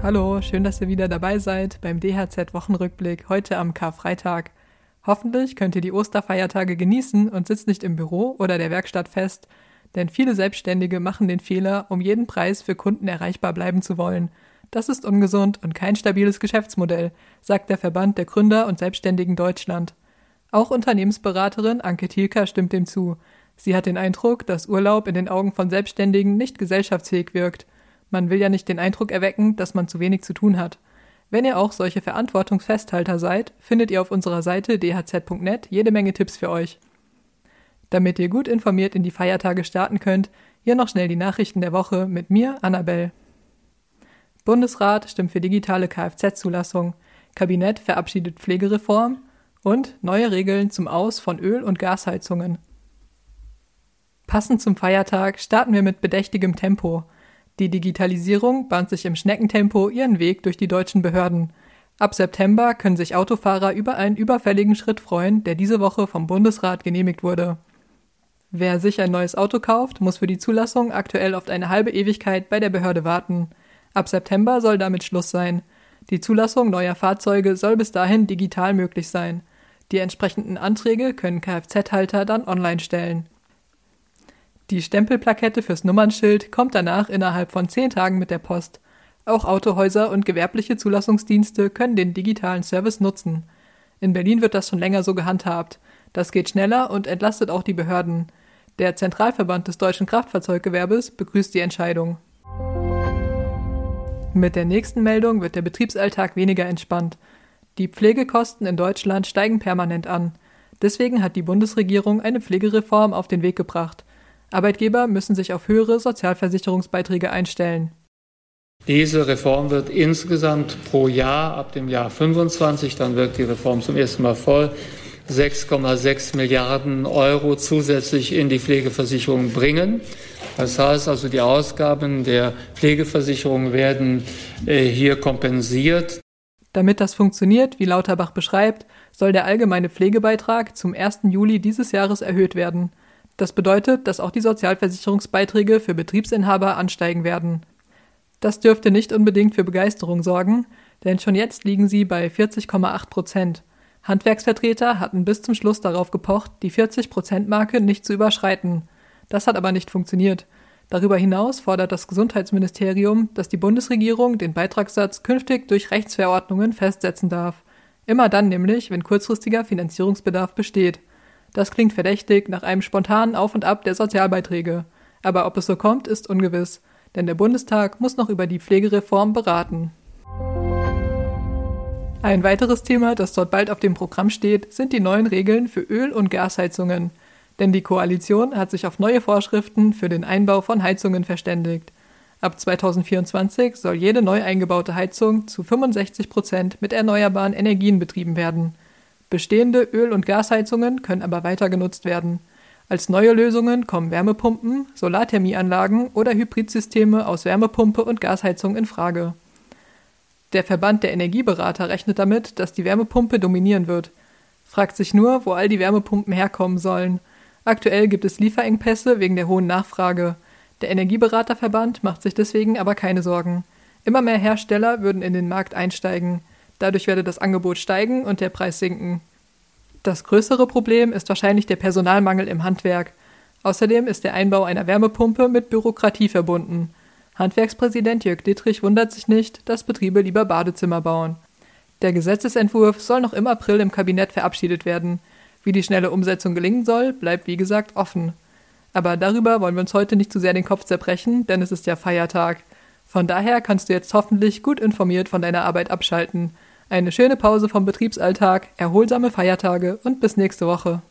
Hallo, schön, dass ihr wieder dabei seid beim DHZ-Wochenrückblick heute am Karfreitag. Hoffentlich könnt ihr die Osterfeiertage genießen und sitzt nicht im Büro oder der Werkstatt fest, denn viele Selbstständige machen den Fehler, um jeden Preis für Kunden erreichbar bleiben zu wollen. Das ist ungesund und kein stabiles Geschäftsmodell, sagt der Verband der Gründer und Selbstständigen Deutschland. Auch Unternehmensberaterin Anke Thielka stimmt dem zu. Sie hat den Eindruck, dass Urlaub in den Augen von Selbstständigen nicht gesellschaftsfähig wirkt. Man will ja nicht den Eindruck erwecken, dass man zu wenig zu tun hat. Wenn ihr auch solche Verantwortungsfesthalter seid, findet ihr auf unserer Seite dhz.net jede Menge Tipps für euch. Damit ihr gut informiert in die Feiertage starten könnt, hier noch schnell die Nachrichten der Woche mit mir, Annabelle. Bundesrat stimmt für digitale Kfz-Zulassung, Kabinett verabschiedet Pflegereform und neue Regeln zum Aus von Öl- und Gasheizungen. Passend zum Feiertag starten wir mit bedächtigem Tempo. Die Digitalisierung bahnt sich im Schneckentempo ihren Weg durch die deutschen Behörden. Ab September können sich Autofahrer über einen überfälligen Schritt freuen, der diese Woche vom Bundesrat genehmigt wurde. Wer sich ein neues Auto kauft, muss für die Zulassung aktuell oft eine halbe Ewigkeit bei der Behörde warten. Ab September soll damit Schluss sein. Die Zulassung neuer Fahrzeuge soll bis dahin digital möglich sein. Die entsprechenden Anträge können Kfz-Halter dann online stellen. Die Stempelplakette fürs Nummernschild kommt danach innerhalb von zehn Tagen mit der Post. Auch Autohäuser und gewerbliche Zulassungsdienste können den digitalen Service nutzen. In Berlin wird das schon länger so gehandhabt. Das geht schneller und entlastet auch die Behörden. Der Zentralverband des deutschen Kraftfahrzeuggewerbes begrüßt die Entscheidung. Mit der nächsten Meldung wird der Betriebsalltag weniger entspannt. Die Pflegekosten in Deutschland steigen permanent an. Deswegen hat die Bundesregierung eine Pflegereform auf den Weg gebracht. Arbeitgeber müssen sich auf höhere Sozialversicherungsbeiträge einstellen. Diese Reform wird insgesamt pro Jahr ab dem Jahr 25, dann wirkt die Reform zum ersten Mal voll, 6,6 Milliarden Euro zusätzlich in die Pflegeversicherung bringen. Das heißt also, die Ausgaben der Pflegeversicherung werden äh, hier kompensiert. Damit das funktioniert, wie Lauterbach beschreibt, soll der allgemeine Pflegebeitrag zum 1. Juli dieses Jahres erhöht werden. Das bedeutet, dass auch die Sozialversicherungsbeiträge für Betriebsinhaber ansteigen werden. Das dürfte nicht unbedingt für Begeisterung sorgen, denn schon jetzt liegen sie bei 40,8 Prozent. Handwerksvertreter hatten bis zum Schluss darauf gepocht, die 40-Prozent-Marke nicht zu überschreiten. Das hat aber nicht funktioniert. Darüber hinaus fordert das Gesundheitsministerium, dass die Bundesregierung den Beitragssatz künftig durch Rechtsverordnungen festsetzen darf. Immer dann nämlich, wenn kurzfristiger Finanzierungsbedarf besteht. Das klingt verdächtig nach einem spontanen Auf und Ab der Sozialbeiträge. Aber ob es so kommt, ist ungewiss, denn der Bundestag muss noch über die Pflegereform beraten. Ein weiteres Thema, das dort bald auf dem Programm steht, sind die neuen Regeln für Öl- und Gasheizungen. Denn die Koalition hat sich auf neue Vorschriften für den Einbau von Heizungen verständigt. Ab 2024 soll jede neu eingebaute Heizung zu 65 Prozent mit erneuerbaren Energien betrieben werden. Bestehende Öl- und Gasheizungen können aber weiter genutzt werden. Als neue Lösungen kommen Wärmepumpen, Solarthermieanlagen oder Hybridsysteme aus Wärmepumpe und Gasheizung in Frage. Der Verband der Energieberater rechnet damit, dass die Wärmepumpe dominieren wird. Fragt sich nur, wo all die Wärmepumpen herkommen sollen. Aktuell gibt es Lieferengpässe wegen der hohen Nachfrage. Der Energieberaterverband macht sich deswegen aber keine Sorgen. Immer mehr Hersteller würden in den Markt einsteigen. Dadurch werde das Angebot steigen und der Preis sinken. Das größere Problem ist wahrscheinlich der Personalmangel im Handwerk. Außerdem ist der Einbau einer Wärmepumpe mit Bürokratie verbunden. Handwerkspräsident Jörg Dittrich wundert sich nicht, dass Betriebe lieber Badezimmer bauen. Der Gesetzesentwurf soll noch im April im Kabinett verabschiedet werden. Wie die schnelle Umsetzung gelingen soll, bleibt wie gesagt offen. Aber darüber wollen wir uns heute nicht zu sehr den Kopf zerbrechen, denn es ist ja Feiertag. Von daher kannst du jetzt hoffentlich gut informiert von deiner Arbeit abschalten. Eine schöne Pause vom Betriebsalltag, erholsame Feiertage und bis nächste Woche.